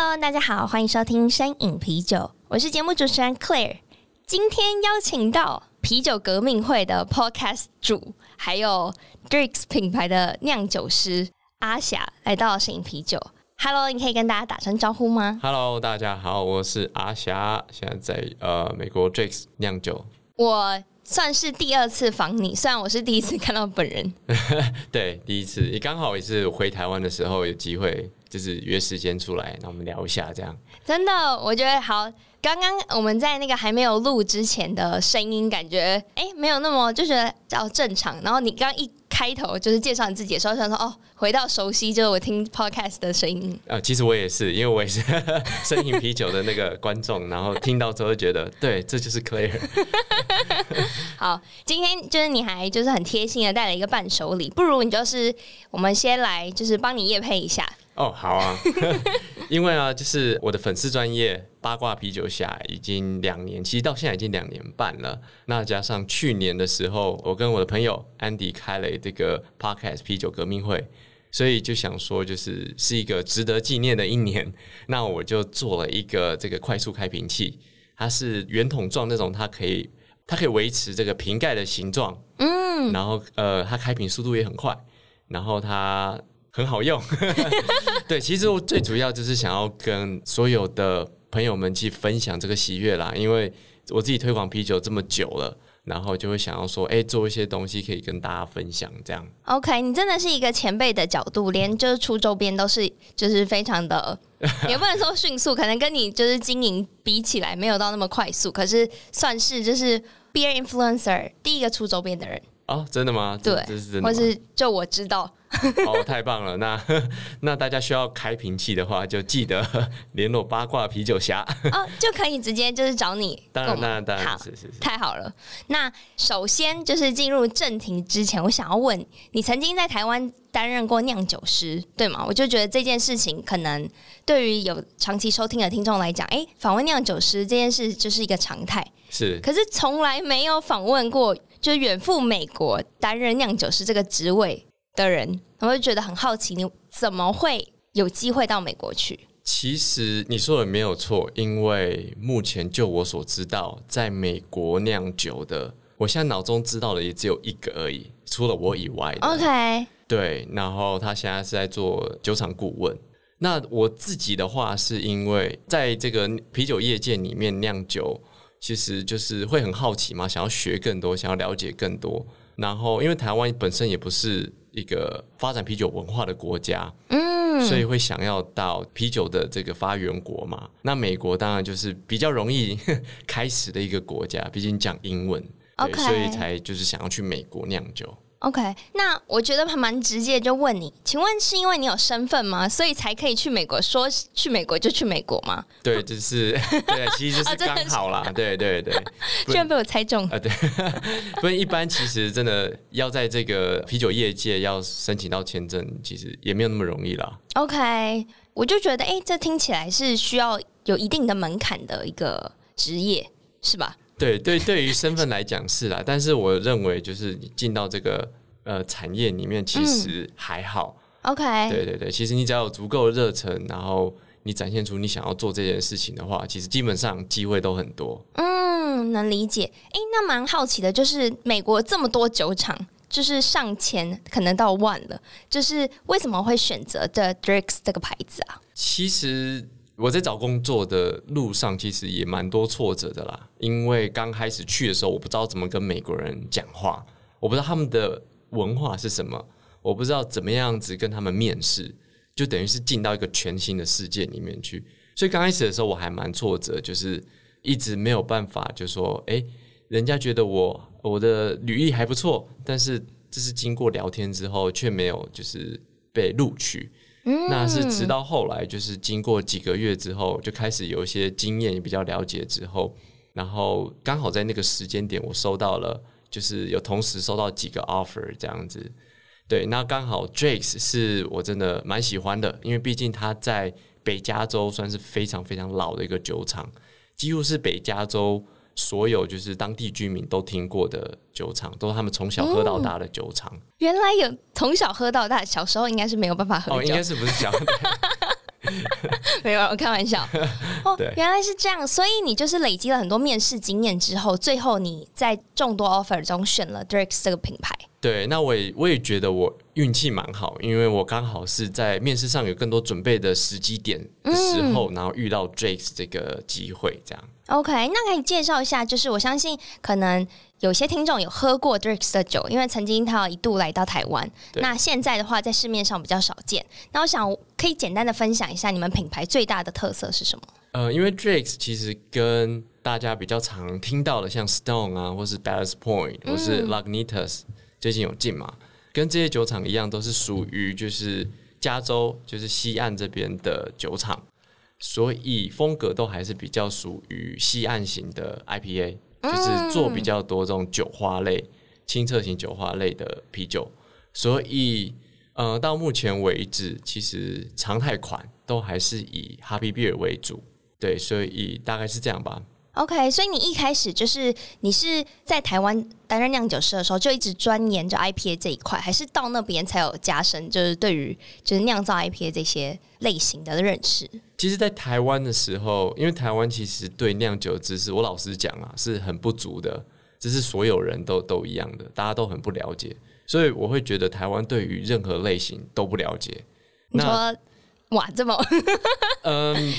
大家好，欢迎收听山影啤酒，我是节目主持人 Claire。今天邀请到啤酒革命会的 Podcast 主，还有 Drakes 品牌的酿酒师阿霞来到声饮啤酒。Hello，你可以跟大家打声招呼吗？Hello，大家好，我是阿霞，现在在呃美国 Drakes 酿酒。我算是第二次访你，虽然我是第一次看到本人。对，第一次你刚好也是回台湾的时候有机会。就是约时间出来，那我们聊一下这样。真的，我觉得好。刚刚我们在那个还没有录之前的声音，感觉哎、欸，没有那么就觉得比较正常。然后你刚一开头就是介绍你自己的时候，想说哦，回到熟悉，就是我听 podcast 的声音。啊、呃，其实我也是，因为我也是声饮啤酒的那个观众，然后听到之后就觉得，对，这就是 Claire。好，今天就是你还就是很贴心的带了一个伴手礼，不如你就是我们先来就是帮你夜配一下。哦，好啊，因为啊，就是我的粉丝专业八卦啤酒侠已经两年，其实到现在已经两年半了。那加上去年的时候，我跟我的朋友安迪开了这个 Podcast 啤酒革命会，所以就想说，就是是一个值得纪念的一年。那我就做了一个这个快速开瓶器，它是圆筒状那种，它可以它可以维持这个瓶盖的形状，嗯，然后呃，它开瓶速度也很快，然后它。很好用，对，其实我最主要就是想要跟所有的朋友们去分享这个喜悦啦，因为我自己推广啤酒这么久了，然后就会想要说，哎，做一些东西可以跟大家分享，这样。OK，你真的是一个前辈的角度，连就是出周边都是就是非常的，也不能说迅速，可能跟你就是经营比起来没有到那么快速，可是算是就是 Beer Influencer 第一个出周边的人。哦，真的吗？对，这是真的吗？或是就我知道。哦，太棒了！那 那大家需要开瓶器的话，就记得 联络八卦啤酒侠哦，就可以直接就是找你。当然，当然，当然，是是是，太好了。那首先就是进入正题之前，我想要问你，曾经在台湾担任过酿酒师，对吗？我就觉得这件事情可能对于有长期收听的听众来讲，哎，访问酿酒师这件事就是一个常态。是，可是从来没有访问过，就远赴美国担任酿酒师这个职位。的人，我就觉得很好奇，你怎么会有机会到美国去？其实你说的没有错，因为目前就我所知道，在美国酿酒的，我现在脑中知道的也只有一个而已，除了我以外的。OK，对，然后他现在是在做酒厂顾问。那我自己的话，是因为在这个啤酒业界里面酿酒，其实就是会很好奇嘛，想要学更多，想要了解更多。然后，因为台湾本身也不是。一个发展啤酒文化的国家，嗯，所以会想要到啤酒的这个发源国嘛。那美国当然就是比较容易 开始的一个国家，毕竟讲英文.对，所以才就是想要去美国酿酒。OK，那我觉得还蛮直接，就问你，请问是因为你有身份吗？所以才可以去美国？说去美国就去美国吗？对，就是 对，其实就是刚好啦。哦、对对 对，居然被我猜中啊！对，不然一般其实真的要在这个啤酒业界要申请到签证，其实也没有那么容易啦。OK，我就觉得，哎，这听起来是需要有一定的门槛的一个职业，是吧？对对，对于身份来讲是啦，但是我认为就是你进到这个呃产业里面，其实还好。嗯、OK，对对对，其实你只要有足够的热忱，然后你展现出你想要做这件事情的话，其实基本上机会都很多。嗯，能理解。哎，那蛮好奇的，就是美国这么多酒厂，就是上千，可能到万了，就是为什么会选择 The Drakes 这个牌子啊？其实。我在找工作的路上，其实也蛮多挫折的啦。因为刚开始去的时候，我不知道怎么跟美国人讲话，我不知道他们的文化是什么，我不知道怎么样子跟他们面试，就等于是进到一个全新的世界里面去。所以刚开始的时候，我还蛮挫折，就是一直没有办法，就说，诶，人家觉得我我的履历还不错，但是这是经过聊天之后，却没有就是被录取。嗯，那是直到后来，就是经过几个月之后，就开始有一些经验，也比较了解之后，然后刚好在那个时间点，我收到了，就是有同时收到几个 offer 这样子。对，那刚好 Drake's 是我真的蛮喜欢的，因为毕竟他在北加州算是非常非常老的一个酒厂，几乎是北加州。所有就是当地居民都听过的酒厂，都是他们从小喝到大的酒厂。嗯。原来有从小喝到大，小时候应该是没有办法喝酒。哦，应该是不是小？没有，我开玩笑。哦，原来是这样，所以你就是累积了很多面试经验之后，最后你在众多 offer 中选了 Drake's 这个品牌。对，那我也我也觉得我运气蛮好，因为我刚好是在面试上有更多准备的时机点的时候，嗯、然后遇到 Drake's 这个机会，这样。OK，那可以介绍一下，就是我相信可能有些听众有喝过 Drake's 的酒，因为曾经他有一度来到台湾。那现在的话，在市面上比较少见。那我想可以简单的分享一下你们品牌最大的特色是什么？呃，因为 Drake's 其实跟大家比较常听到的，像 Stone 啊，或是 Ballast Point，或是 Lagunitas，最近有进嘛，跟这些酒厂一样，都是属于就是加州就是西岸这边的酒厂。所以风格都还是比较属于西岸型的 IPA，就是做比较多这种酒花类、清澈型酒花类的啤酒。所以，呃，到目前为止，其实常态款都还是以 Happy Beer 为主。对，所以大概是这样吧。OK，所以你一开始就是你是在台湾担任酿酒师的时候就一直钻研着 IPA 这一块，还是到那边才有加深，就是对于就是酿造 IPA 这些类型的认识？其实，在台湾的时候，因为台湾其实对酿酒知识，我老实讲啊，是很不足的，这是所有人都都一样的，大家都很不了解，所以我会觉得台湾对于任何类型都不了解。你说哇，这么嗯。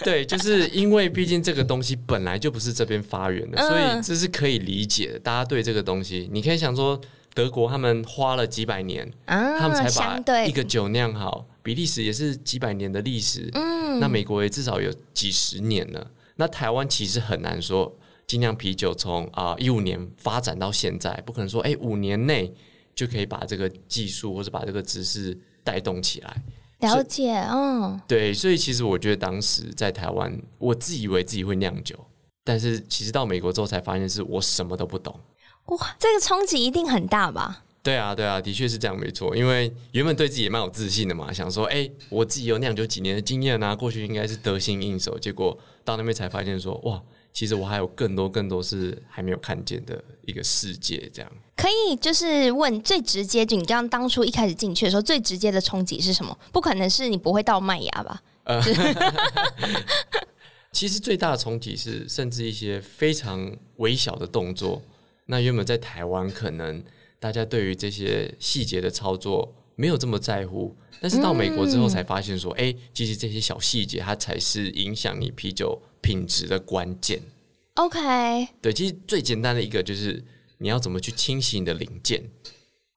对，就是因为毕竟这个东西本来就不是这边发源的，嗯、所以这是可以理解的。大家对这个东西，你可以想说，德国他们花了几百年，啊、他们才把一个酒酿好。比利时也是几百年的历史，嗯，那美国也至少有几十年了。那台湾其实很难说，精酿啤酒从啊一五年发展到现在，不可能说哎五年内就可以把这个技术或者把这个知识带动起来。了解，嗯，对，所以其实我觉得当时在台湾，我自以为自己会酿酒，但是其实到美国之后才发现是我什么都不懂。哇，这个冲击一定很大吧？对啊，对啊，的确是这样，没错。因为原本对自己也蛮有自信的嘛，想说，哎，我自己有酿酒几年的经验啊，过去应该是得心应手。结果到那边才发现说，哇，其实我还有更多更多是还没有看见的一个世界，这样。可以就是问最直接，就你刚刚当初一开始进去的时候，最直接的冲击是什么？不可能是你不会到麦芽吧？呃，其实最大的冲击是，甚至一些非常微小的动作。那原本在台湾，可能大家对于这些细节的操作没有这么在乎，但是到美国之后才发现说，哎、嗯，其实这些小细节它才是影响你啤酒品质的关键。OK，对，其实最简单的一个就是。你要怎么去清洗你的零件？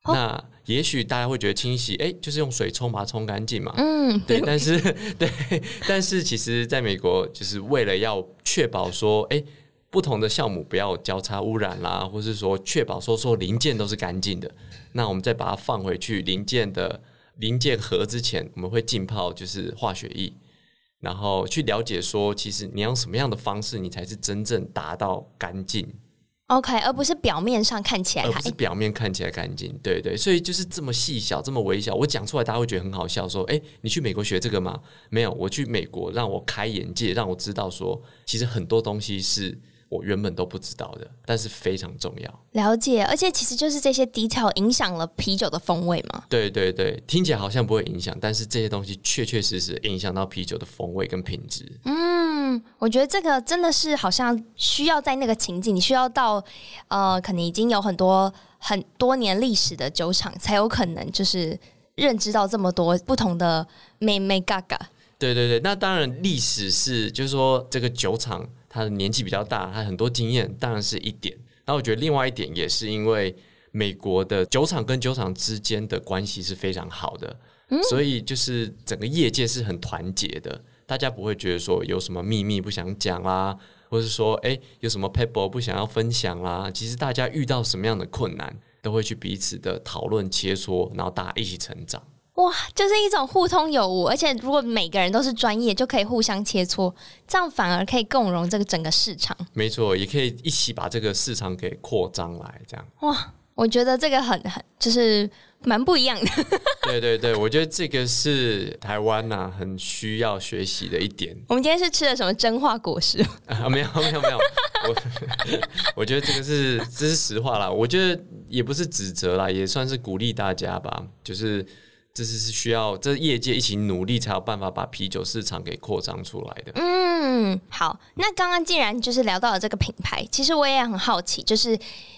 哦、那也许大家会觉得清洗，哎、欸，就是用水冲把它冲干净嘛。嗯，对。但是，对，但是其实在美国，就是为了要确保说，哎、欸，不同的酵母不要交叉污染啦，或是说确保说说零件都是干净的。那我们再把它放回去零件的零件盒之前，我们会浸泡就是化学液，然后去了解说，其实你用什么样的方式，你才是真正达到干净。OK，而不是表面上看起来，而不是表面看起来干净，对对，所以就是这么细小，这么微小，我讲出来大家会觉得很好笑，说，哎，你去美国学这个吗？没有，我去美国让我开眼界，让我知道说，其实很多东西是。我原本都不知道的，但是非常重要。了解，而且其实就是这些 detail 影响了啤酒的风味嘛。对对对，听起来好像不会影响，但是这些东西确确实实影响到啤酒的风味跟品质。嗯，我觉得这个真的是好像需要在那个情境，你需要到呃，可能已经有很多很多年历史的酒厂，才有可能就是认知到这么多不同的眉眉角角。对对对，那当然历史是，就是说这个酒厂。他的年纪比较大，他很多经验，当然是一点。那我觉得另外一点也是因为美国的酒厂跟酒厂之间的关系是非常好的，嗯、所以就是整个业界是很团结的，大家不会觉得说有什么秘密不想讲啦，或是说诶有什么 paper 不想要分享啦。其实大家遇到什么样的困难，都会去彼此的讨论切磋，然后大家一起成长。哇，就是一种互通有无，而且如果每个人都是专业，就可以互相切磋，这样反而可以共融这个整个市场。没错，也可以一起把这个市场给扩张来，这样。哇，我觉得这个很很就是蛮不一样的。对对对，我觉得这个是台湾呐、啊、很需要学习的一点。我们今天是吃了什么真话果实？啊，没有没有没有，我我觉得这个是这是实话啦，我觉得也不是指责啦，也算是鼓励大家吧，就是。这是是需要这业界一起努力，才有办法把啤酒市场给扩张出来的。嗯，好，那刚刚既然就是聊到了这个品牌，其实我也很好奇，就是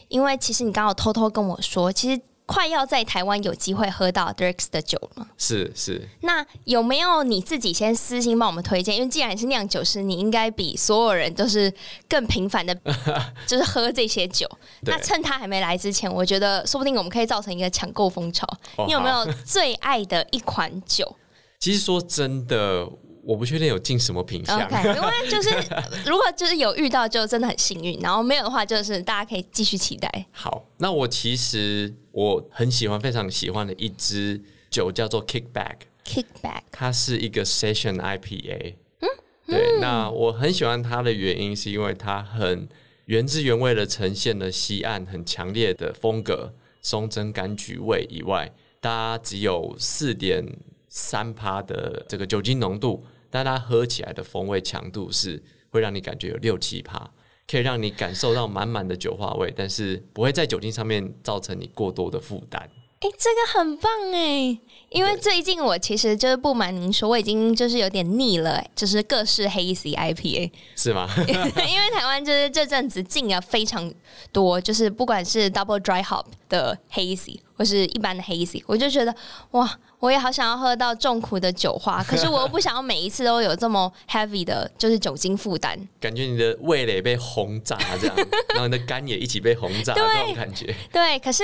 因为其实你刚好偷偷跟我说，其实。快要在台湾有机会喝到 Dierks 的酒了吗？是是。那有没有你自己先私心帮我们推荐？因为既然你是酿酒师，你应该比所有人都是更频繁的，就是喝这些酒。那趁他还没来之前，我觉得说不定我们可以造成一个抢购风潮。哦、你有没有最爱的一款酒？其实说真的。我不确定有进什么品相，okay, 因为就是 如果就是有遇到就真的很幸运，然后没有的话就是大家可以继续期待。好，那我其实我很喜欢，非常喜欢的一支酒叫做 Kickback，Kickback，它是一个 Session IPA。嗯，对，那我很喜欢它的原因是因为它很原汁原味的呈现了西岸很强烈的风格，松针柑橘味以外，它只有四点三趴的这个酒精浓度。但它喝起来的风味强度是会让你感觉有六七趴，可以让你感受到满满的酒花味，但是不会在酒精上面造成你过多的负担。哎、欸，这个很棒哎！因为最近我其实就是不瞒您说，我已经就是有点腻了，就是各式 Hazy IPA 是吗？因为台湾就是这阵子进了非常多，就是不管是 Double Dry Hop 的 Hazy 或是一般的 Hazy，我就觉得哇。我也好想要喝到重苦的酒花，可是我又不想要每一次都有这么 heavy 的，就是酒精负担。感觉你的味蕾被轰炸这样，然后你的肝也一起被轰炸，那种感觉。对，可是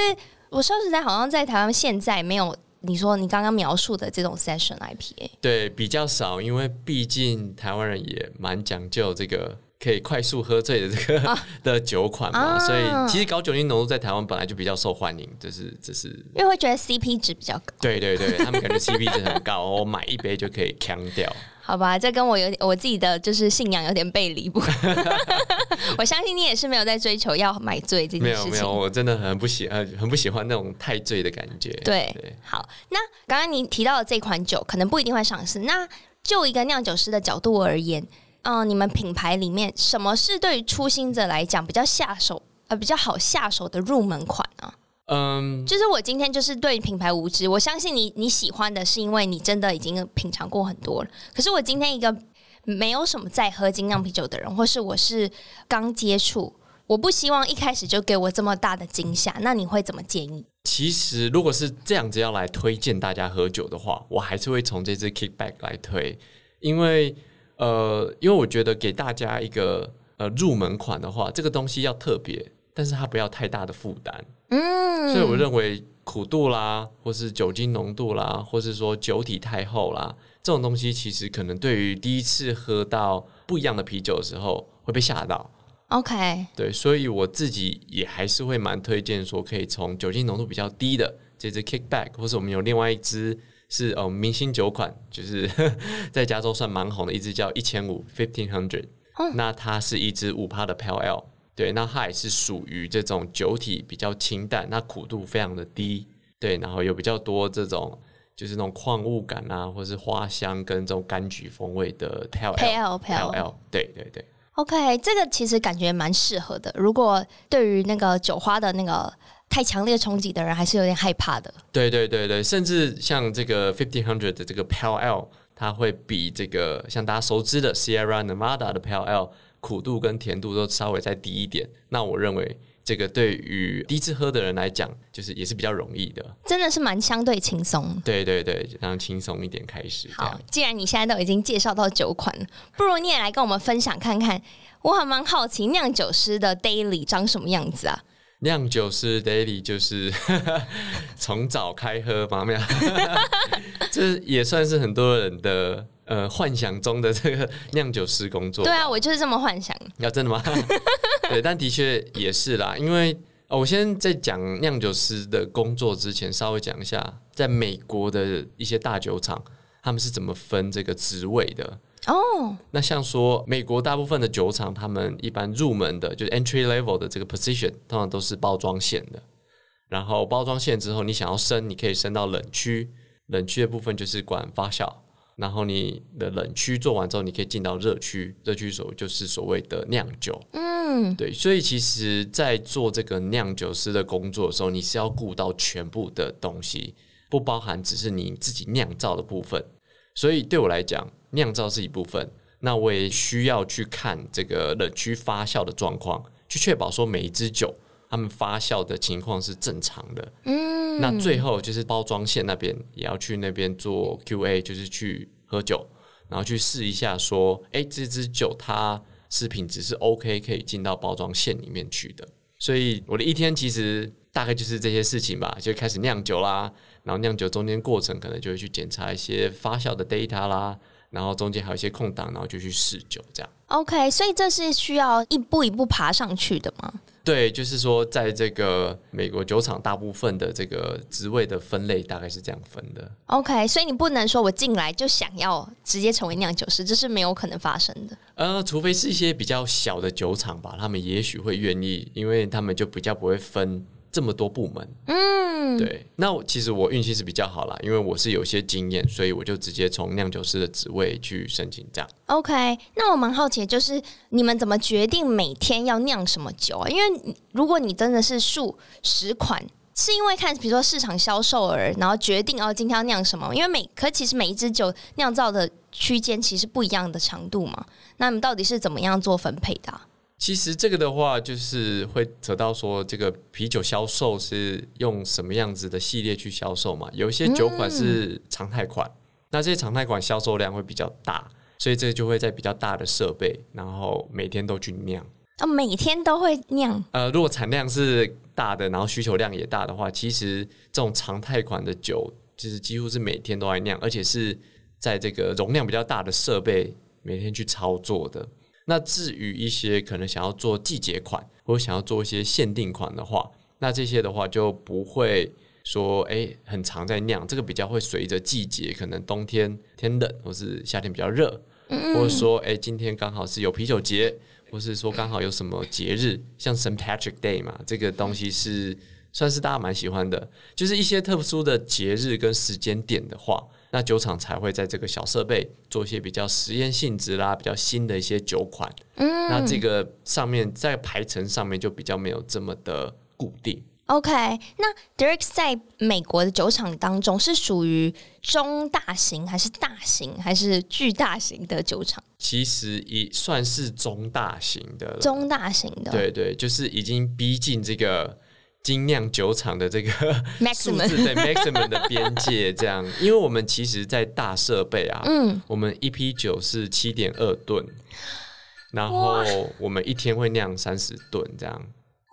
我说实在，好像在台湾现在没有你说你刚刚描述的这种 session IPA。对，比较少，因为毕竟台湾人也蛮讲究这个。可以快速喝醉的这个、啊、的酒款嘛，啊、所以其实高酒精浓度在台湾本来就比较受欢迎，就是这是因为会觉得 CP 值比较高。对对对，他们感觉 CP 值很高，我买一杯就可以锵掉。好吧，这跟我有点我自己的就是信仰有点背离不。我相信你也是没有在追求要买醉这件事情。没有没有，我真的很不喜欢很不喜欢那种太醉的感觉。对，对好，那刚刚您提到的这款酒可能不一定会上市。那就一个酿酒师的角度而言。嗯、呃，你们品牌里面什么是对于初心者来讲比较下手呃比较好下手的入门款呢？嗯，就是我今天就是对品牌无知，我相信你你喜欢的是因为你真的已经品尝过很多了。可是我今天一个没有什么在喝精酿啤酒的人，或是我是刚接触，我不希望一开始就给我这么大的惊吓。那你会怎么建议？其实如果是这样子要来推荐大家喝酒的话，我还是会从这支 Kickback 来推，因为。呃，因为我觉得给大家一个呃入门款的话，这个东西要特别，但是它不要太大的负担。嗯，所以我认为苦度啦，或是酒精浓度啦，或是说酒体太厚啦，这种东西其实可能对于第一次喝到不一样的啤酒的时候会被吓到。OK，对，所以我自己也还是会蛮推荐说，可以从酒精浓度比较低的这支 Kickback，或是我们有另外一支。是哦，明星酒款，就是 在加州算蛮红的一支叫一千五 （Fifteen Hundred）。那它是一支五趴的 Pale Ale，对，那它也是属于这种酒体比较清淡，那苦度非常的低，对，然后有比较多这种就是那种矿物感啊，或是花香跟这种柑橘风味的 Pale Ale。Pale Ale，对对对。OK，这个其实感觉蛮适合的。如果对于那个酒花的那个。太强烈冲击的人还是有点害怕的。对对对对，甚至像这个 fifteen hundred 的这个 Pale Ale，它会比这个像大家熟知的 Sierra Nevada 的 Pale Ale 苦度跟甜度都稍微再低一点。那我认为这个对于第一次喝的人来讲，就是也是比较容易的。真的是蛮相对轻松。对对对，让轻松一点开始。好，既然你现在都已经介绍到酒款了，不如你也来跟我们分享看看。我还蛮好奇酿酒师的 daily 长什么样子啊？酿酒师 daily 就是 从早开喝嘛，没有，这也算是很多人的呃幻想中的这个酿酒师工作。对啊，我就是这么幻想。要真的吗？对，但的确也是啦，因为我先在讲酿酒师的工作之前，稍微讲一下，在美国的一些大酒厂，他们是怎么分这个职位的哦。Oh. 那像说美国大部分的酒厂，他们一般入门的，就是 entry level 的这个 position，通常都是包装线的。然后包装线之后，你想要升，你可以升到冷区，冷区的部分就是管发酵。然后你的冷区做完之后，你可以进到热区，热区所就是所谓的酿酒。嗯，对，所以其实，在做这个酿酒师的工作的时候，你是要顾到全部的东西，不包含只是你自己酿造的部分。所以对我来讲，酿造是一部分，那我也需要去看这个冷区发酵的状况，去确保说每一支酒它们发酵的情况是正常的。嗯。那最后就是包装线那边也要去那边做 QA，就是去喝酒，然后去试一下，说，哎，这支酒它是品质是 OK，可以进到包装线里面去的。所以我的一天其实大概就是这些事情吧，就开始酿酒啦，然后酿酒中间过程可能就会去检查一些发酵的 data 啦，然后中间还有一些空档，然后就去试酒这样。OK，所以这是需要一步一步爬上去的吗？对，就是说，在这个美国酒厂，大部分的这个职位的分类大概是这样分的。OK，所以你不能说我进来就想要直接成为酿酒师，这是没有可能发生的。呃，除非是一些比较小的酒厂吧，他们也许会愿意，因为他们就比较不会分。这么多部门，嗯，对，那我其实我运气是比较好啦，因为我是有些经验，所以我就直接从酿酒师的职位去申请这样。OK，那我蛮好奇，就是你们怎么决定每天要酿什么酒啊？因为如果你真的是数十款，是因为看比如说市场销售而然后决定哦今天要酿什么？因为每可其实每一支酒酿造的区间其实不一样的长度嘛，那你们到底是怎么样做分配的啊？其实这个的话，就是会扯到说，这个啤酒销售是用什么样子的系列去销售嘛？有一些酒款是常态款，那这些常态款销售量会比较大，所以这就会在比较大的设备，然后每天都去酿。哦，每天都会酿。呃，如果产量是大的，然后需求量也大的话，其实这种常态款的酒，就是几乎是每天都在酿，而且是在这个容量比较大的设备每天去操作的。那至于一些可能想要做季节款，或者想要做一些限定款的话，那这些的话就不会说哎、欸、很常在酿，这个比较会随着季节，可能冬天天冷，或是夏天比较热，嗯、或者说哎、欸、今天刚好是有啤酒节，或是说刚好有什么节日，像 St. Patrick Day 嘛，这个东西是算是大家蛮喜欢的，就是一些特殊的节日跟时间点的话。那酒厂才会在这个小设备做一些比较实验性质啦，比较新的一些酒款。嗯，那这个上面在排程上面就比较没有这么的固定。OK，那 Derek 在美国的酒厂当中是属于中大型还是大型还是巨大型的酒厂？其实也算是中大型的。中大型的，对对，就是已经逼近这个。精酿酒厂的这个 数字对 maximum 的边界，这样，因为我们其实，在大设备啊，嗯，我们一批酒是七点二吨，然后我们一天会酿三十吨，这样，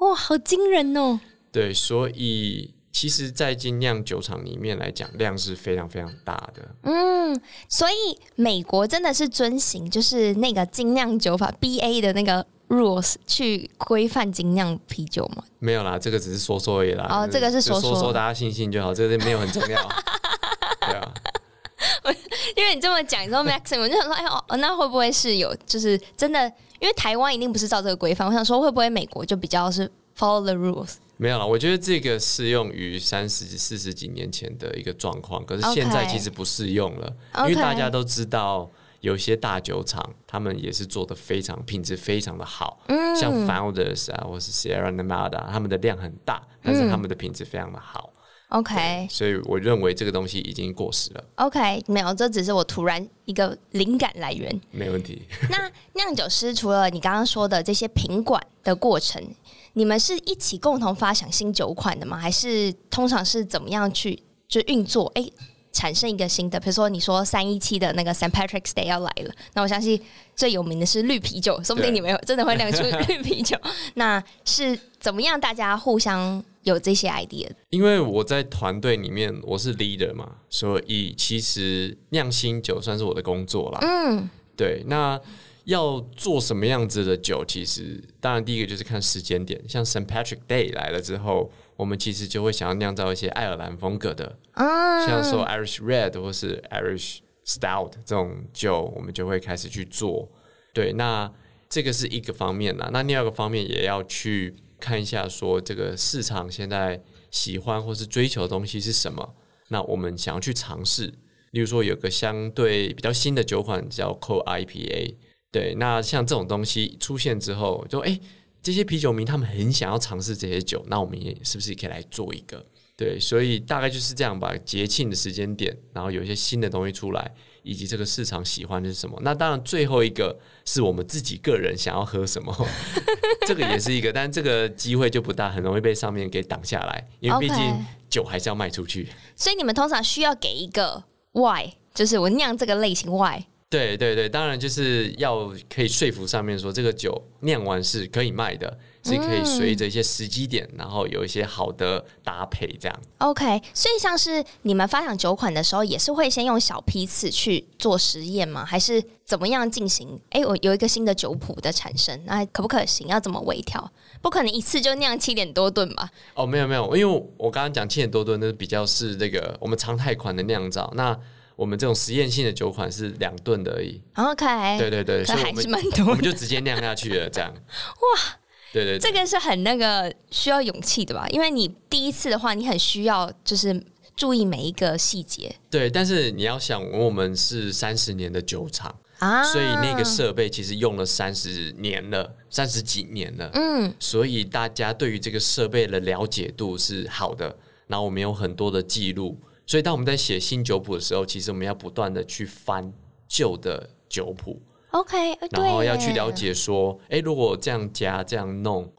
哇，好惊人哦！对，所以其实，在精酿酒厂里面来讲，量是非常非常大的。嗯，所以美国真的是遵循就是那个精酿酒法 BA 的那个。Rules 去规范精酿啤酒吗？没有啦，这个只是说说而已啦。哦，这个是说说，大家信信就好，这个没有很重要。对啊，因为你这么讲，你说 maximum，我就想说，哎哦，那会不会是有，就是真的？因为台湾一定不是照这个规范，我想说，会不会美国就比较是 follow the rules？没有了，我觉得这个适用于三十四十几年前的一个状况，可是现在其实不适用了.因为大家都知道。有些大酒厂，他们也是做的非常品质非常的好，嗯、像 Founders 啊，或是 Sierra Nevada，他们的量很大，但是他们的品质非常的好。OK，所以我认为这个东西已经过时了。OK，没有，这只是我突然一个灵感来源。没问题。那酿酒师除了你刚刚说的这些品管的过程，你们是一起共同发想新酒款的吗？还是通常是怎么样去就运作？哎、欸。产生一个新的，比如说你说三一七的那个 Saint Patrick's Day 要来了，那我相信最有名的是绿啤酒，说不定你们有真的会酿出绿啤酒。那是怎么样大家互相有这些 idea？因为我在团队里面我是 leader 嘛，所以其实酿新酒算是我的工作啦。嗯，对，那。要做什么样子的酒，其实当然第一个就是看时间点。像 St. Patrick Day 来了之后，我们其实就会想要酿造一些爱尔兰风格的，啊、像说 Irish Red 或是 Irish Stout 这种酒，我们就会开始去做。对，那这个是一个方面啦。那另外一个方面也要去看一下，说这个市场现在喜欢或是追求的东西是什么。那我们想要去尝试，例如说有个相对比较新的酒款叫 Cold IPA。对，那像这种东西出现之后，就哎，这些啤酒迷他们很想要尝试这些酒，那我们也是不是也可以来做一个？对，所以大概就是这样吧。节庆的时间点，然后有一些新的东西出来，以及这个市场喜欢的是什么？那当然，最后一个是我们自己个人想要喝什么，这个也是一个，但这个机会就不大，很容易被上面给挡下来，因为毕竟酒还是要卖出去。所以你们通常需要给一个 why，就是我酿这个类型 why。对对对，当然就是要可以说服上面说这个酒酿完是可以卖的，是可以随着一些时机点，然后有一些好的搭配这样。OK，所以像是你们发想酒款的时候，也是会先用小批次去做实验吗？还是怎么样进行？哎，我有一个新的酒谱的产生，那可不可行？要怎么微调？不可能一次就酿七点多吨吧？哦，没有没有，因为我刚刚讲七点多吨，那比较是那个我们常态款的酿造那。我们这种实验性的酒款是两吨的而已。OK，对对对，所以还是蛮多，我们就直接酿下去了，这样。哇，对，对对，这个是很那个需要勇气的吧？因为你第一次的话，你很需要就是注意每一个细节。对，但是你要想，我们是三十年的酒厂啊，所以那个设备其实用了三十年了，三十几年了。嗯，所以大家对于这个设备的了解度是好的，然后我们有很多的记录。所以，当我们在写新酒谱的时候，其实我们要不断的去翻旧的酒谱，OK，然后要去了解说，哎，如果这样加这样弄，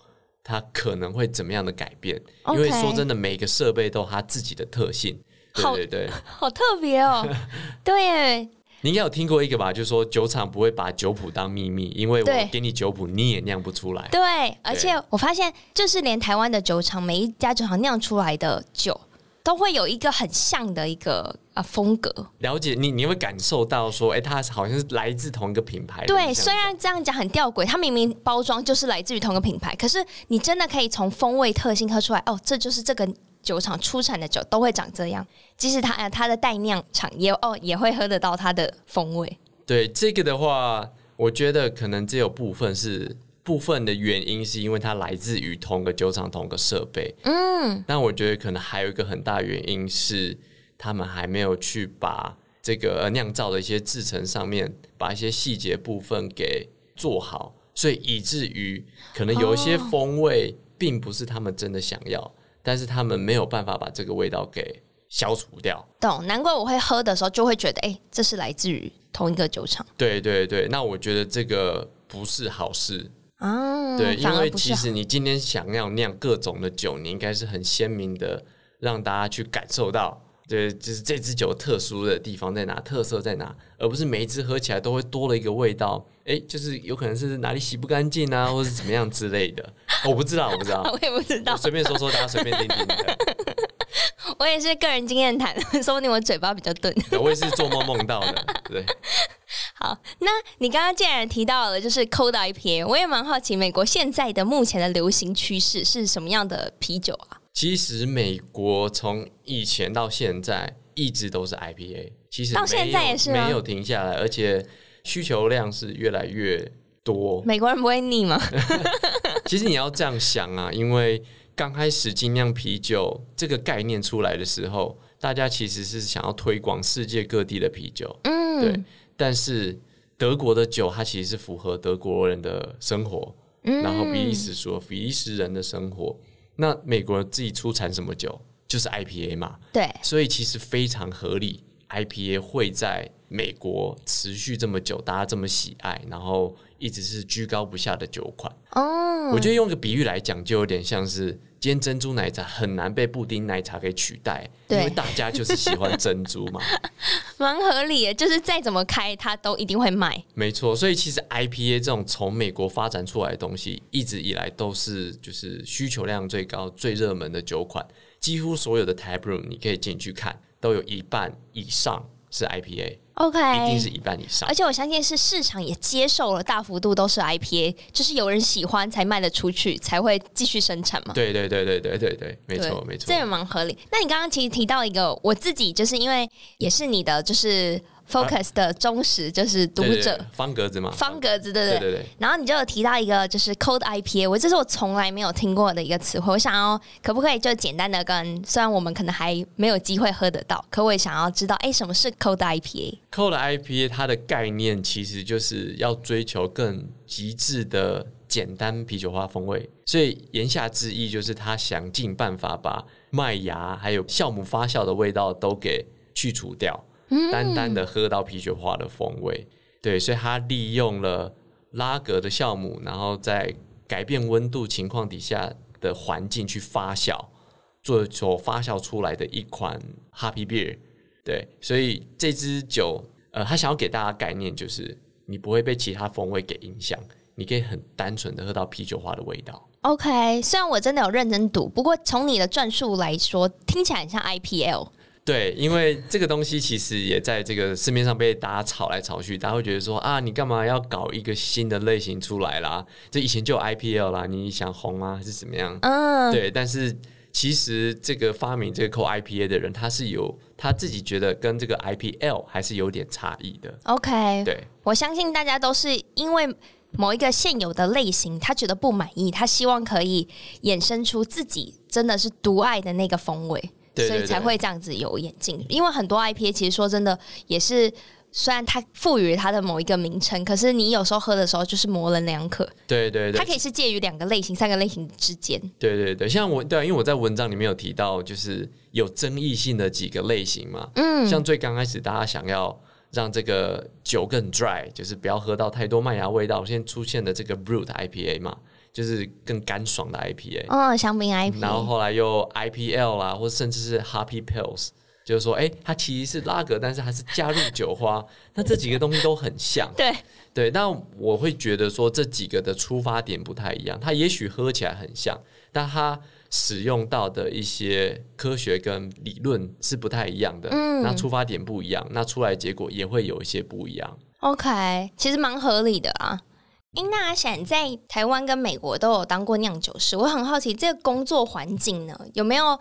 它可能会怎么样的改变？Okay. 因为说真的，每个设备都有它自己的特性，对对对，好，好特别哦。对耶，你应该有听过一个吧？就是说，酒厂不会把酒谱当秘密，因为我给你酒谱，你也酿不出来。对，而且我发现，就是连台湾的酒厂，每一家酒厂酿出来的酒。都会有一个很像的一个啊风格，了解你，你会感受到说，哎、欸，它好像是来自同一个品牌。对，虽然这样讲很吊诡，它明明包装就是来自于同一个品牌，可是你真的可以从风味特性喝出来，哦，这就是这个酒厂出产的酒都会长这样。即使它它的代酿厂也哦也会喝得到它的风味。对这个的话，我觉得可能只有部分是。部分的原因是因为它来自于同个酒厂、同个设备，嗯，但我觉得可能还有一个很大原因是他们还没有去把这个酿造的一些制成上面把一些细节部分给做好，所以以至于可能有一些风味并不是他们真的想要，哦，但是他们没有办法把这个味道给消除掉。懂，难怪我会喝的时候就会觉得，哎，这是来自于同一个酒厂。对对对，那我觉得这个不是好事。啊，对，因为其实你今天想要酿各种的酒，你应该是很鲜明的让大家去感受到，对，就是这支酒特殊的地方在哪，特色在哪，而不是每一支喝起来都会多了一个味道，哎，就是有可能是哪里洗不干净啊，或是怎么样之类的，我不知道，我不知道，我也不知道，随便说说，大家随便听听。我也是个人经验谈，说不定我嘴巴比较钝。我也是做梦梦到的，对。好，那你刚刚既然提到了就是 Cold IPA，我也蛮好奇美国现在的目前的流行趋势是什么样的啤酒啊？其实美国从以前到现在一直都是 IPA，其实到现在也是没有停下来，而且需求量是越来越多。美国人不会腻吗？其实你要这样想啊，因为刚开始精酿啤酒这个概念出来的时候，大家其实是想要推广世界各地的啤酒，嗯，对。但是德国的酒，它其实是符合德国人的生活，嗯、然后比利时说比利时人的生活。那美国自己出产什么酒，就是 IPA 嘛，对，所以其实非常合理，IPA 会在美国持续这么久，大家这么喜爱，然后一直是居高不下的酒款。哦，我觉得用个比喻来讲，就有点像是。今天珍珠奶茶很难被布丁奶茶给取代，因为大家就是喜欢珍珠嘛，蛮合理的，就是再怎么开，它都一定会卖。没错，所以其实 IPA 这种从美国发展出来的东西，一直以来都是就是需求量最高、最热门的酒款。几乎所有的 tap room 你可以进去看，都有一半以上是 IPA。OK，一定是一半以上。而且我相信是市场也接受了大幅度都是 IPA，就是有人喜欢才卖得出去，才会继续生产嘛。对对对对对对对，没错没错，这也蛮合理。那你刚刚其实提到一个，我自己就是因为也是你的就是。Focus 的忠实就是读者，对对对，方格子嘛，方格子，对对对，对。然后你就有提到一个就是 Cold IPA，我这是我从来没有听过的一个词汇。我想要可不可以就简单的跟，虽然我们可能还没有机会喝得到，可我也想要知道，哎，什么是 Cold IPA？Cold IPA 它的概念其实就是要追求更极致的简单啤酒花风味，所以言下之意就是他想尽办法把麦芽还有酵母发酵的味道都给去除掉。单单的喝到啤酒花的风味，对，所以它利用了拉格的酵母，然后在改变温度情况底下的环境去发酵，做所发酵出来的一款 Happy Beer。对，所以这支酒，呃，他想要给大家概念就是，你不会被其他风味给影响，你可以很单纯的喝到啤酒花的味道。OK，虽然我真的有认真读，不过从你的转述来说，听起来很像 IPL。对，因为这个东西其实也在这个市面上被大家炒来炒去，大家会觉得说啊，你干嘛要搞一个新的类型出来啦？这以前就有 IPL 啦，你想红吗？还是怎么样？嗯，对。但是其实这个发明这个 Cold IPA 的人，他是有他自己觉得跟这个 IPL 还是有点差异的。OK，对，我相信大家都是因为某一个现有的类型，他觉得不满意，他希望可以衍生出自己真的是独爱的那个风味。所以才会这样子有演进，因为很多 IPA 其实说真的也是，虽然它赋予它的某一个名称，可是你有时候喝的时候就是模棱两可。对对对，它可以是介于两个类型、三个类型之间。对对对，像我对啊，因为我在文章里面有提到，就是有争议性的几个类型嘛。嗯，像最刚开始大家想要让这个酒更 dry，就是不要喝到太多麦芽味道，现在出现的这个 Brut IPA 嘛。就是更干爽的 IPA，哦，香槟 IPA，然后后来又 IPL 啦，或者甚至是 Happy Pils，就是说，哎，它其实是拉格，但是还是加入酒花，那这几个东西都很像，对。对，那我会觉得说这几个的出发点不太一样，它也许喝起来很像，但它使用到的一些科学跟理论是不太一样的，嗯，那出发点不一样，那出来结果也会有一些不一样。OK，其实蛮合理的啊。哎，那阿闪在台湾跟美国都有当过酿酒师，我很好奇这个工作环境呢，有没有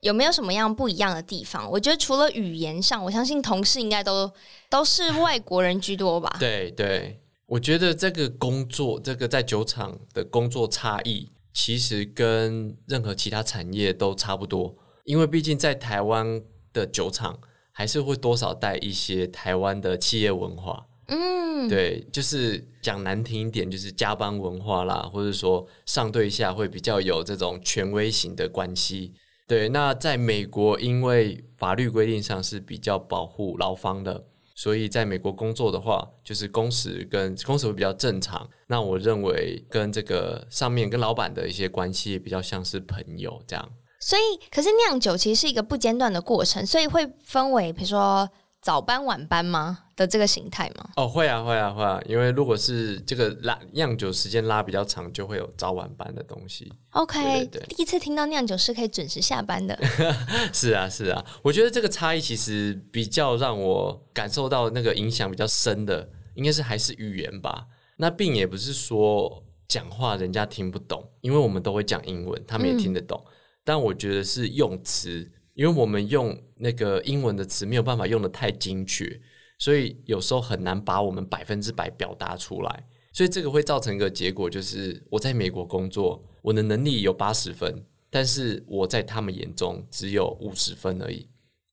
有没有什么样不一样的地方？我觉得除了语言上，我相信同事应该都都是外国人居多吧？对对，我觉得这个工作，这个在酒厂的工作差异，其实跟任何其他产业都差不多，因为毕竟在台湾的酒厂还是会多少带一些台湾的企业文化。嗯，对，就是讲难听一点，就是加班文化啦，或者说上对下会比较有这种权威型的关系。对，那在美国，因为法律规定上是比较保护劳方的，所以在美国工作的话，就是工时跟工时会比较正常。那我认为跟这个上面跟老板的一些关系比较像是朋友这样。所以，可是酿酒其实是一个不间断的过程，所以会分为比如说早班晚班吗？的这个形态吗？哦，会啊，会啊，会啊，因为如果是这个拉酿酒时间拉比较长，就会有早晚班的东西。OK，对对对，第一次听到酿酒师可以准时下班的。是啊，是啊，我觉得这个差异其实比较让我感受到那个影响比较深的，应该是还是语言吧。那并也不是说讲话人家听不懂，因为我们都会讲英文，他们也听得懂。嗯。但我觉得是用词，因为我们用那个英文的词没有办法用的太精确。所以有时候很难把我们百分之百表达出来，所以这个会造成一个结果，就是我在美国工作，我的能力有八十分，但是我在他们眼中只有五十分而已，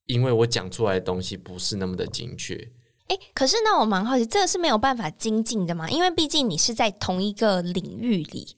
因为我讲出来的东西不是那么的精确。诶，可是那我蛮好奇，这个是没有办法精进的吗？因为毕竟你是在同一个领域里。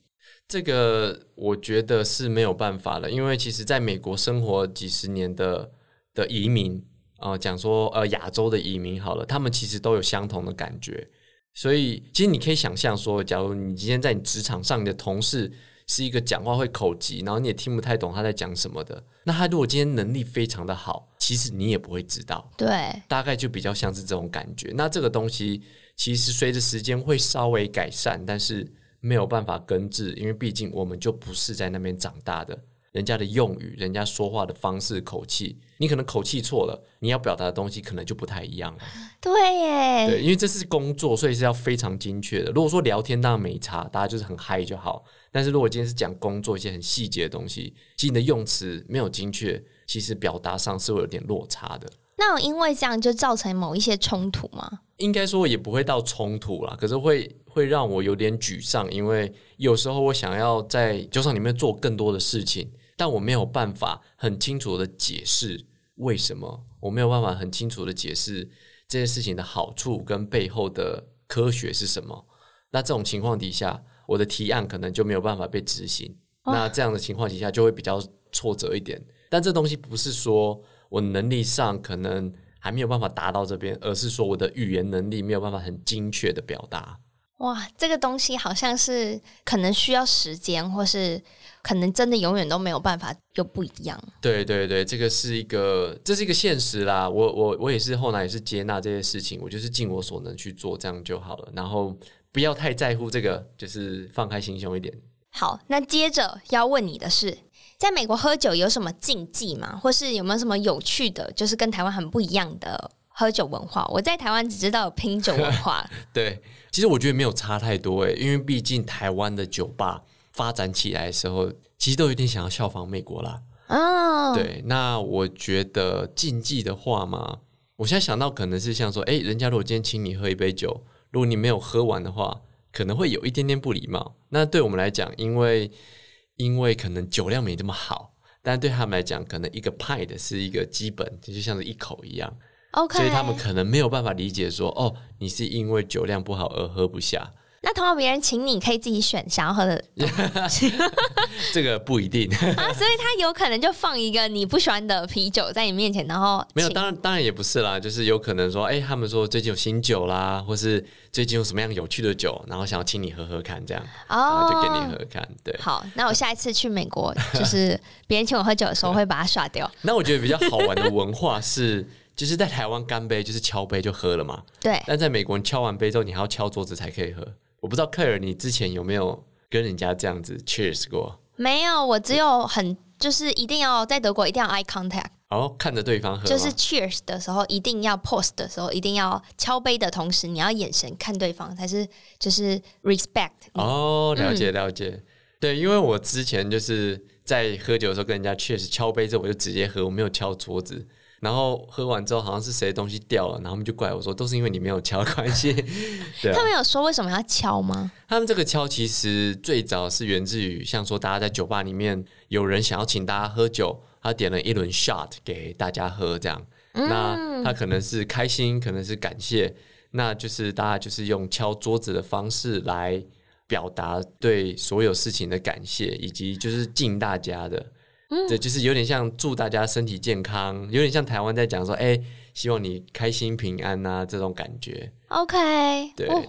这个我觉得是没有办法的，因为其实在美国生活几十年的的移民。啊、呃，讲说呃，亚洲的移民好了，他们其实都有相同的感觉，所以其实你可以想象说，假如你今天在你职场上，你的同事是一个讲话会口急，然后你也听不太懂他在讲什么的，那他如果今天能力非常的好，其实你也不会知道，对，大概就比较像是这种感觉。那这个东西其实随着时间会稍微改善，但是没有办法根治，因为毕竟我们就不是在那边长大的。人家的用语、人家说话的方式、口气，你可能口气错了，你要表达的东西可能就不太一样了。对耶，对，因为这是工作，所以是要非常精确的。如果说聊天当然没差，大家就是很嗨就好。但是如果今天是讲工作一些很细节的东西，其实你的用词没有精确，其实表达上是会有点落差的。那因为这样就造成某一些冲突吗？应该说也不会到冲突啦，可是会会让我有点沮丧，因为有时候我想要在酒厂里面做更多的事情，但我没有办法很清楚的解释为什么，我没有办法很清楚的解释这件事情的好处跟背后的科学是什么。那这种情况底下，我的提案可能就没有办法被执行。那这样的情况底下就会比较挫折一点。但这东西不是说我能力上可能。还没有办法达到这边，而是说我的语言能力没有办法很精确的表达。哇，这个东西好像是可能需要时间，或是可能真的永远都没有办法又不一样。对对对，这个是一个，这是一个现实啦。我我我也是后来也是接纳这些事情，我就是尽我所能去做，这样就好了。然后不要太在乎这个，就是放开心胸一点。好，那接着要问你的是。在美国喝酒有什么禁忌吗？或是有没有什么有趣的，就是跟台湾很不一样的喝酒文化？我在台湾只知道有拼酒文化。对，其实我觉得没有差太多诶，因为毕竟台湾的酒吧发展起来的时候，其实都有点想要效仿美国啦。哦，对，那我觉得禁忌的话嘛，我现在想到可能是像说，诶，人家如果今天请你喝一杯酒，如果你没有喝完的话，可能会有一点点不礼貌。那对我们来讲，因为因为可能酒量没这么好，但对他们来讲，可能一个派的是一个基本，就像是一口一样。OK，所以他们可能没有办法理解说，哦，你是因为酒量不好而喝不下。那通常别人请你，可以自己选想要喝的，这个不一定啊，所以他有可能就放一个你不喜欢的啤酒在你面前，然后没有，当然当然也不是啦，就是有可能说，哎，他们说最近有新酒啦，或是最近有什么样有趣的酒，然后想要请你喝喝看，这样，哦，就给你喝喝看，对。好，那我下一次去美国，就是别人请我喝酒的时候，会把它刷掉。那我觉得比较好玩的文化是，就是在台湾干杯就是敲杯就喝了嘛，对。但在美国，你敲完杯之后，你还要敲桌子才可以喝。我不知道克尔，你之前有没有跟人家这样子 cheers 过？没有，我只有很就是一定要在德国一定要 eye contact，哦，看着对方喝，就是 cheers 的时候一定要 pause 的时候一定要敲杯的同时，你要眼神看对方才是就是 respect。哦，了解了解，嗯、对，因为我之前就是在喝酒的时候跟人家 cheers 敲杯之后我就直接喝，我没有敲桌子。然后喝完之后，好像是谁的东西掉了，然后他们就怪我说，都是因为你没有敲关系。对啊，他们有说为什么要敲吗？他们这个敲其实最早是源自于，像说大家在酒吧里面有人想要请大家喝酒，他点了一轮 shot 给大家喝，这样。嗯。那他可能是开心，可能是感谢，那就是大家就是用敲桌子的方式来表达对所有事情的感谢，以及就是敬大家的。嗯，对，就是有点像祝大家身体健康，有点像台湾在讲说，哎，希望你开心平安呐、啊，这种感觉。OK，对对、哦，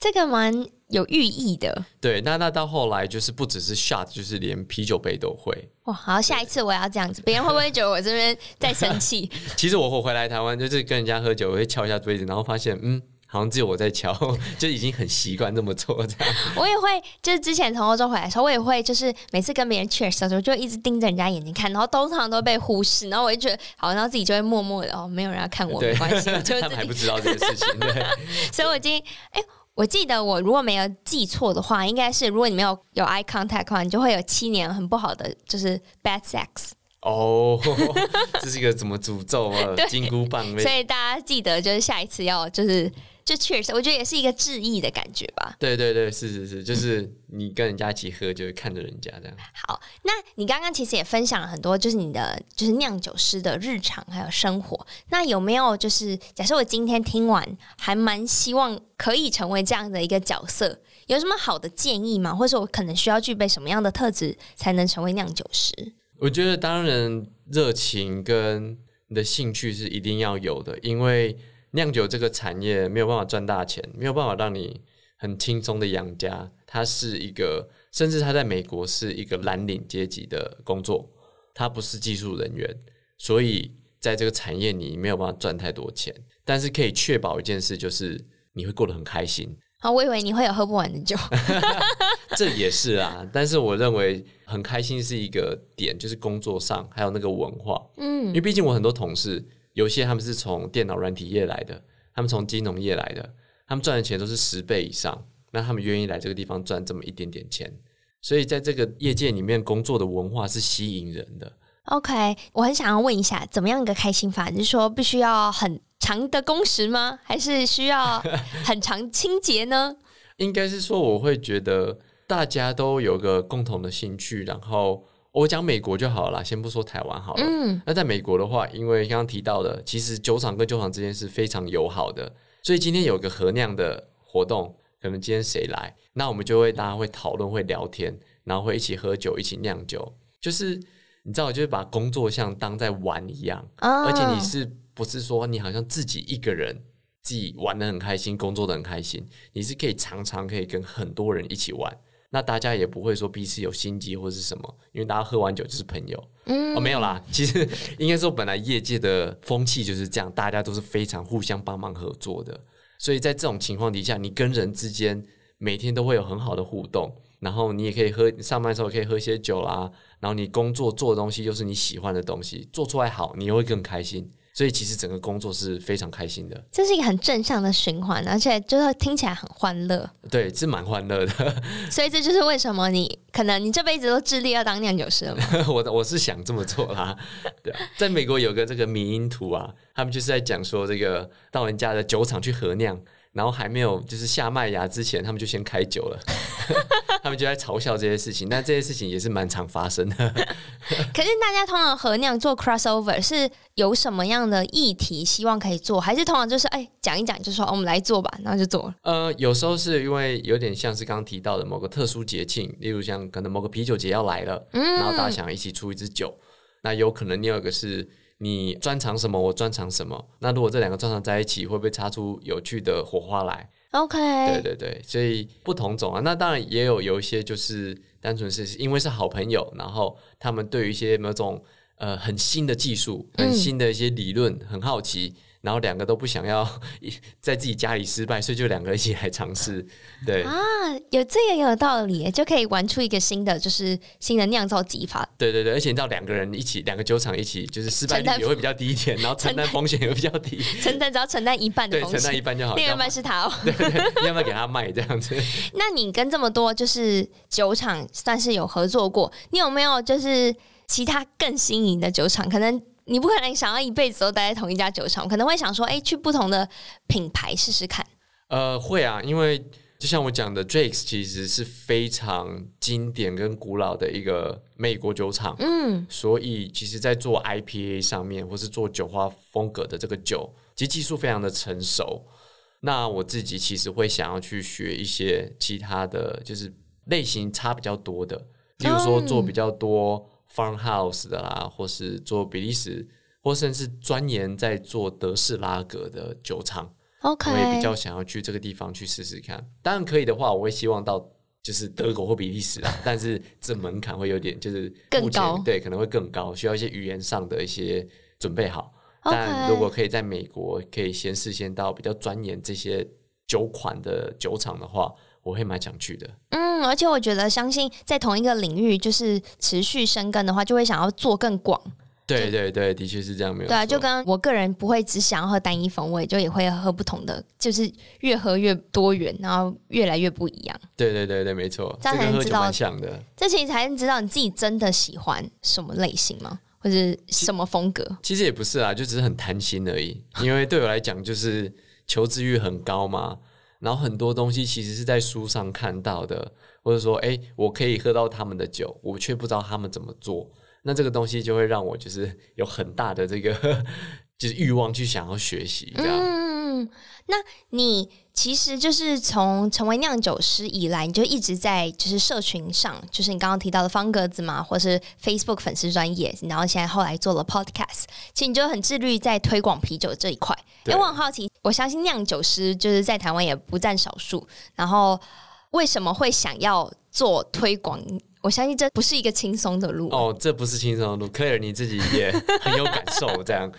这个蛮有寓意的。对，那那到后来就是不只是 shot，就是连啤酒杯都会。哇，好，下一次我要这样子，别人会不会觉得我这边在生气？其实我我回来台湾就是跟人家喝酒，我会敲一下杯子，然后发现，嗯。好像只有我在敲，就已经很习惯这么做这样。我也会，就是之前从欧洲回来的时候，我也会，就是每次跟别人 cheers 的时候，就一直盯着人家眼睛看，然后通常都被忽视，然后我就觉得，好，然后自己就会默默的哦，没有人要看我，没关系，就他们还不知道这个事情。对，所以我今天，哎，我记得我如果没有记错的话，应该是如果你没有有 eye contact 的话，你就会有七年很不好的，就是 bad sex。哦，这是一个怎么诅咒啊？金箍棒。所以大家记得，就是下一次要就是。就确实，我觉得也是一个致意的感觉吧。对对对，是是是，就是你跟人家一起喝，就是看着人家这样。好，那你刚刚其实也分享了很多，就是你的就是酿酒师的日常还有生活。那有没有就是假设我今天听完，还蛮希望可以成为这样的一个角色，有什么好的建议吗？或者我可能需要具备什么样的特质才能成为酿酒师？我觉得当然热情跟你的兴趣是一定要有的，因为。酿酒这个产业没有办法赚大钱，没有办法让你很轻松的养家。它是一个，甚至它在美国是一个蓝领阶级的工作，它不是技术人员，所以在这个产业你没有办法赚太多钱。但是可以确保一件事，就是你会过得很开心。好，我以为你会有喝不完的酒。这也是啊。但是我认为很开心是一个点，就是工作上还有那个文化。嗯，因为毕竟我很多同事，有些他们是从电脑软体业来的，他们从金融业来的，他们赚的钱都是十倍以上，那他们愿意来这个地方赚这么一点点钱，所以在这个业界里面工作的文化是吸引人的。OK，我很想要问一下，怎么样一个开心法？就是说必须要很长的工时吗？还是需要很长清洁呢？应该是说，我会觉得大家都有个共同的兴趣。然后我讲美国就好了，先不说台湾好了。嗯，那在美国的话，因为刚刚提到的，其实酒厂跟酒厂之间是非常友好的，所以今天有个合酿的活动，可能今天谁来，那我们就会大家会讨论、会聊天，然后会一起喝酒、一起酿酒，就是。你知道，就是把工作像当在玩一样，哦、而且你是不是说你好像自己一个人自己玩的很开心，工作的很开心？你是可以常常可以跟很多人一起玩，那大家也不会说彼此有心机或是什么，因为大家喝完酒就是朋友。嗯，哦，没有啦，其实应该说本来业界的风气就是这样，大家都是非常互相帮忙合作的，所以在这种情况底下，你跟人之间每天都会有很好的互动。然后你也可以喝，上班的时候可以喝些酒啦。然后你工作做的东西又是你喜欢的东西，做出来好，你又会更开心。所以其实整个工作是非常开心的。这是一个很正向的循环，而且就是听起来很欢乐。对，是蛮欢乐的。所以这就是为什么你可能你这辈子都致力要当酿酒师了？我我是想这么做啦。对，在美国有个这个迷因图啊，他们就是在讲说这个到人家的酒厂去合酿。然后还没有就是下麦芽之前，他们就先开酒了，他们就在嘲笑这些事情。但这些事情也是蛮常发生的。可是大家通常合酿做 crossover 是有什么样的议题希望可以做，还是通常就是哎讲一讲就说、哦、我们来做吧，然后就做了。呃，有时候是因为有点像是刚刚提到的某个特殊节庆，例如像可能某个啤酒节要来了，嗯、然后大家想一起出一支酒，那有可能另外一个是。你专长什么，我专长什么。那如果这两个专长在一起，会不会擦出有趣的火花来？OK，对对对，所以不同种啊。那当然也有有一些就是单纯是因为是好朋友，然后他们对于一些某种呃很新的技术、很新的一些理论、嗯、很好奇。然后两个都不想要 在自己家里失败，所以就两个一起来尝试。对啊，有这个有道理，就可以玩出一个新的，就是新的酿造技法。对对对，而且你知道两个人一起，两个酒厂一起，就是失败率也会比较低一点，然后承担风险也会比较低。承担只要承担一半的风险，对，承担一半就好。另一半是他哦。对对，要不要给他卖这样子？那你跟这么多就是酒厂算是有合作过，你有没有就是其他更新颖的酒厂？可能。你不可能想要一辈子都待在同一家酒厂，可能会想说，哎、欸，去不同的品牌试试看。呃，会啊，因为就像我讲的，Drake's 其实是非常经典跟古老的一个美国酒厂，嗯，所以其实，在做 IPA 上面，或是做酒花风格的这个酒，其实技术非常的成熟。那我自己其实会想要去学一些其他的就是类型差比较多的，例如说做比较多。Farmhouse 的啦，或是做比利时，或甚至钻研在做德式拉格的酒厂，OK，我也比较想要去这个地方去试试看。当然可以的话，我会希望到就是德国或比利时啦，但是这门槛会有点就是更高，对，可能会更高，需要一些语言上的一些准备好。但如果可以在美国，可以先事先到比较钻研这些酒款的酒厂的话。我会蛮想去的，嗯，而且我觉得，相信在同一个领域，就是持续深耕的话，就会想要做更广。对对对，的确是这样，没有错。对啊，就跟我个人不会只想要喝单一风味，就也会喝不同的，就是越喝越多元，然后越来越不一样。对对对对，没错，这样才能知道。的，这其实才能知道你自己真的喜欢什么类型吗？或者什么风格？其实也不是啊，就只是很贪心而已。因为对我来讲，就是求知欲很高嘛。然后很多东西其实是在书上看到的，或者说，哎，我可以喝到他们的酒，我却不知道他们怎么做。那这个东西就会让我就是有很大的这个就是欲望去想要学习，这样。嗯，那你其实就是从成为酿酒师以来，你就一直在就是社群上，就是你刚刚提到的方格子嘛，或是 Facebook 粉丝专业，然后现在后来做了 Podcast，其实你就很自律在推广啤酒这一块。因为我很好奇。我相信酿酒师就是在台湾也不占少数。然后为什么会想要做推广？我相信这不是一个轻松的路。哦，这不是轻松的路。Claire，你自己也很有感受，这样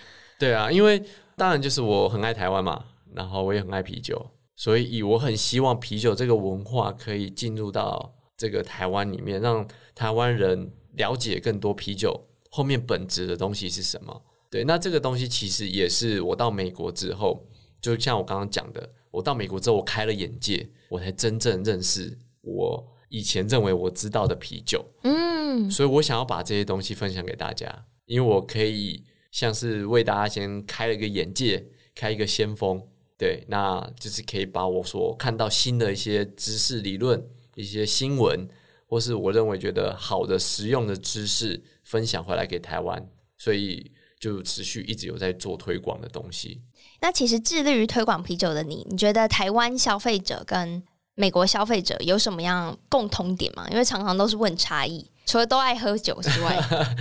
对啊？因为当然就是我很爱台湾嘛，然后我也很爱啤酒，所以我很希望啤酒这个文化可以进入到这个台湾里面，让台湾人了解更多啤酒后面本质的东西是什么。对，那这个东西其实也是我到美国之后，就像我刚刚讲的，我到美国之后，我开了眼界，我才真正认识我以前认为我知道的啤酒。嗯，所以我想要把这些东西分享给大家，因为我可以像是为大家先开了一个眼界，开一个先锋。对，那就是可以把我所看到新的一些知识理论、一些新闻，或是我认为觉得好的、实用的知识分享回来给台湾，所以。就持续一直有在做推广的东西。那其实致力于推广啤酒的你，你觉得台湾消费者跟美国消费者有什么样共通点吗？因为常常都是问差异，除了都爱喝酒之外，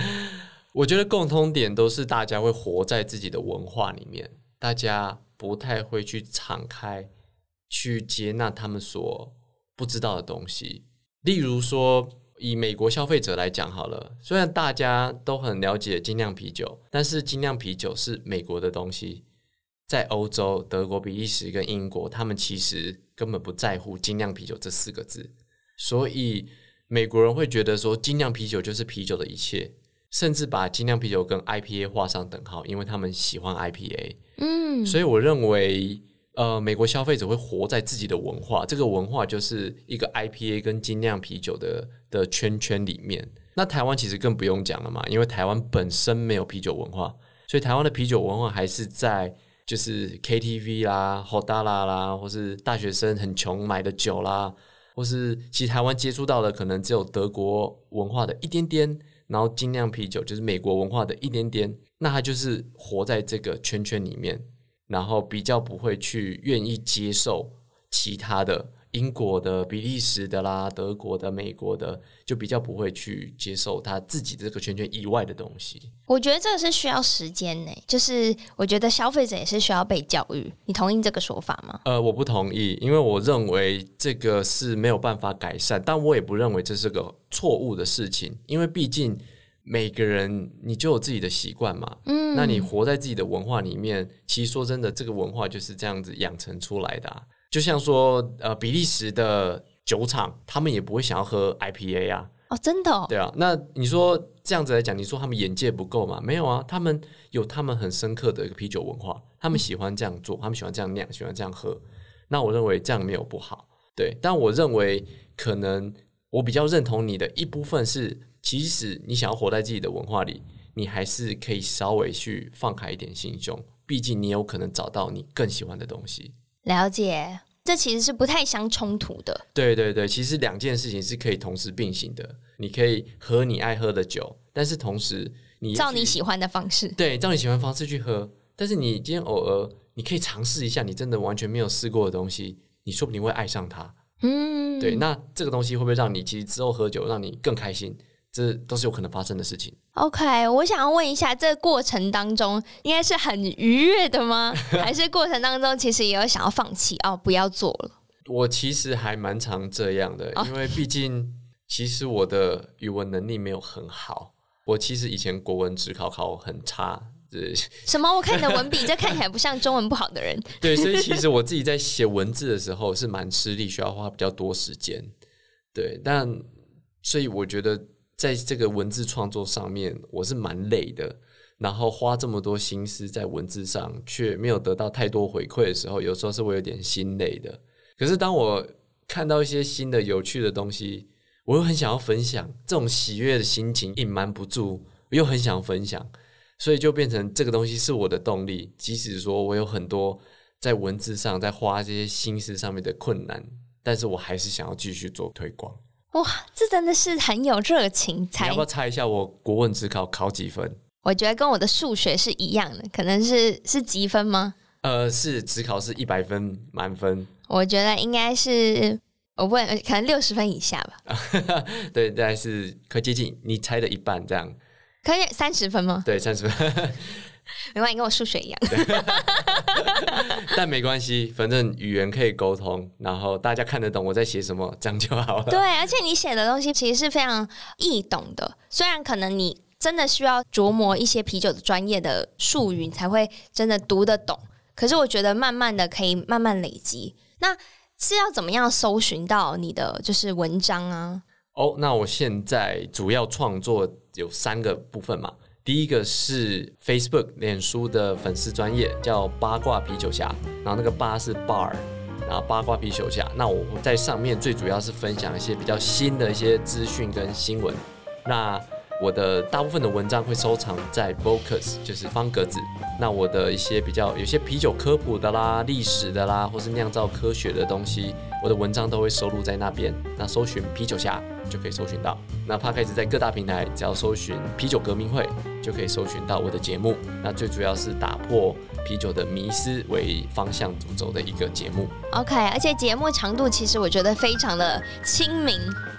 我觉得共通点都是大家会活在自己的文化里面，大家不太会去敞开去接纳他们所不知道的东西，例如说。以美国消费者来讲好了，虽然大家都很了解精酿啤酒，但是精酿啤酒是美国的东西，在欧洲、德国、比利时跟英国，他们其实根本不在乎精酿啤酒这四个字，所以美国人会觉得说精酿啤酒就是啤酒的一切，甚至把精酿啤酒跟 IPA 画上等号，因为他们喜欢 IPA。嗯，所以我认为。呃，美国消费者会活在自己的文化，这个文化就是一个 IPA 跟精酿啤酒的的圈圈里面。那台湾其实更不用讲了嘛，因为台湾本身没有啤酒文化，所以台湾的啤酒文化还是在就是 KTV 啦、喝大啦啦，或是大学生很穷买的酒啦，或是其实台湾接触到的可能只有德国文化的一点点，然后精酿啤酒就是美国文化的一点点，那他就是活在这个圈圈里面。然后比较不会去愿意接受其他的英国的、比利时的啦、德国的、美国的，就比较不会去接受他自己的这个圈圈以外的东西。我觉得这个是需要时间呢，就是我觉得消费者也是需要被教育。你同意这个说法吗？呃，我不同意，因为我认为这个是没有办法改善，但我也不认为这是个错误的事情，因为毕竟。每个人你就有自己的习惯嘛，嗯，那你活在自己的文化里面，其实说真的，这个文化就是这样子养成出来的啊。就像说，呃，比利时的酒厂，他们也不会想要喝 IPA 啊。哦，真的哦？对啊。那你说这样子来讲，你说他们眼界不够吗？没有啊，他们有他们很深刻的一个啤酒文化，他们喜欢这样做，他们喜欢这样酿，喜欢这样喝。那我认为这样没有不好，对。但我认为可能我比较认同你的一部分是。其实你想要活在自己的文化里，你还是可以稍微去放开一点心胸，毕竟你有可能找到你更喜欢的东西。了解，这其实是不太相冲突的。对对对，其实两件事情是可以同时并行的。你可以喝你爱喝的酒，但是同时你照你喜欢的方式，对，照你喜欢的方式去喝。但是你今天偶尔你可以尝试一下你真的完全没有试过的东西，你说不定会爱上它。嗯，对，那这个东西会不会让你其实之后喝酒让你更开心？这都是有可能发生的事情。OK，我想要问一下，这个过程当中应该是很愉悦的吗？还是过程当中其实也有想要放弃哦，不要做了？我其实还蛮常这样的，因为毕竟其实我的语文能力没有很好。我其实以前国文只考考很差。对，什么？我看你的文笔，这看起来不像中文不好的人。对，所以其实我自己在写文字的时候是蛮吃力，需要花比较多时间。对，但所以我觉得。在这个文字创作上面，我是蛮累的。然后花这么多心思在文字上，却没有得到太多回馈的时候，有时候是我有点心累的。可是当我看到一些新的、有趣的东西，我又很想要分享，这种喜悦的心情隐瞒不住，我又很想分享，所以就变成这个东西是我的动力。即使说我有很多在文字上在花这些心思上面的困难，但是我还是想要继续做推广。哇，这真的是很有热情才。你要不要猜一下我国文只考考几分？我觉得跟我的数学是一样的，可能是是几分吗？呃，是只考是一百分满分。我觉得应该是我问，可能六十分以下吧。对，大概是可接近你猜的一半这样。可以三十分吗？对，三十分。没关系，跟我数学一样。但没关系，反正语言可以沟通，然后大家看得懂我在写什么，这样就好了。对，而且你写的东西其实是非常易懂的，虽然可能你真的需要琢磨一些啤酒的专业的术语，你才会真的读得懂。可是我觉得慢慢的可以慢慢累积。那是要怎么样搜寻到你的就是文章啊？哦，那我现在主要创作有三个部分嘛。第一个是 Facebook 脸书的粉丝专业，叫八卦啤酒侠，然后那个八是 bar，然后八卦啤酒侠。那我在上面最主要是分享一些比较新的一些资讯跟新闻。那我的大部分的文章会收藏在 Vocus，就是方格子。那我的一些比较有些啤酒科普的啦、历史的啦，或是酿造科学的东西，我的文章都会收录在那边。那搜寻啤酒侠。就可以搜寻到。那 Podcast 在各大平台，只要搜寻“啤酒革命会”，就可以搜寻到我的节目。那最主要是打破啤酒的迷思为方向主轴的一个节目。OK，而且节目长度其实我觉得非常的亲民。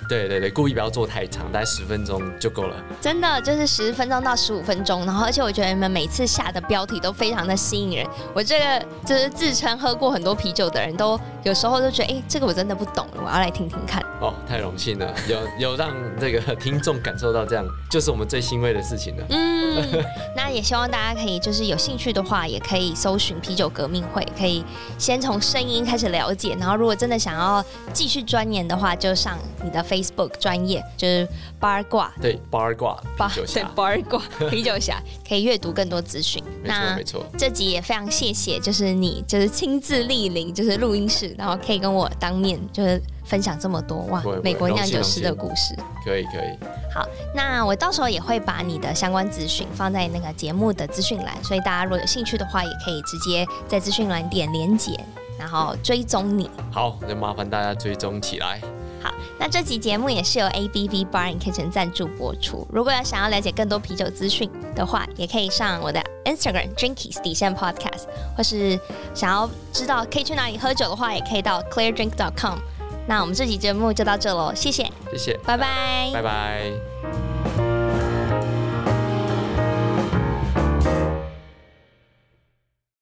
对对对，故意不要做太长，大概十分钟就够了。真的就是十分钟到十五分钟，然后而且我觉得你们每次下的标题都非常的吸引人。我这个就是自称喝过很多啤酒的人都有时候就觉得，哎，这个我真的不懂，我要来听听看。哦，太荣幸了，有有让这个听众感受到这样，就是我们最欣慰的事情了。嗯，那也希望大家可以就是有兴趣的话，也可以搜寻啤酒革命会，可以先从声音开始了解，然后如果真的想要继续钻研的话，就上你的 Facebook 专业，就是八卦，对，八卦啤酒侠，对，八卦 啤酒侠，可以阅读更多资讯。没错，没错。这集也非常谢谢，就是你就是亲自莅临，就是录音室，然后可以跟我当面就是。分享这么多哇，美国酿酒师的故事，可以可以。好，那我到时候也会把你的相关资讯放在那个节目的资讯栏，所以大家如果有兴趣的话，也可以直接在资讯栏点连结，然后追踪你。好，那麻烦大家追踪起来。好，那这集节目也是由 ABV Bar and Kitchen 赞助播出。如果要想要了解更多啤酒资讯的话，也可以上我的 Instagram Drinkies 底线 Podcast，或是想要知道可以去哪里喝酒的话，也可以到 ClearDrink.com。那我们这期节目就到这喽，谢谢，谢谢，拜拜，拜拜。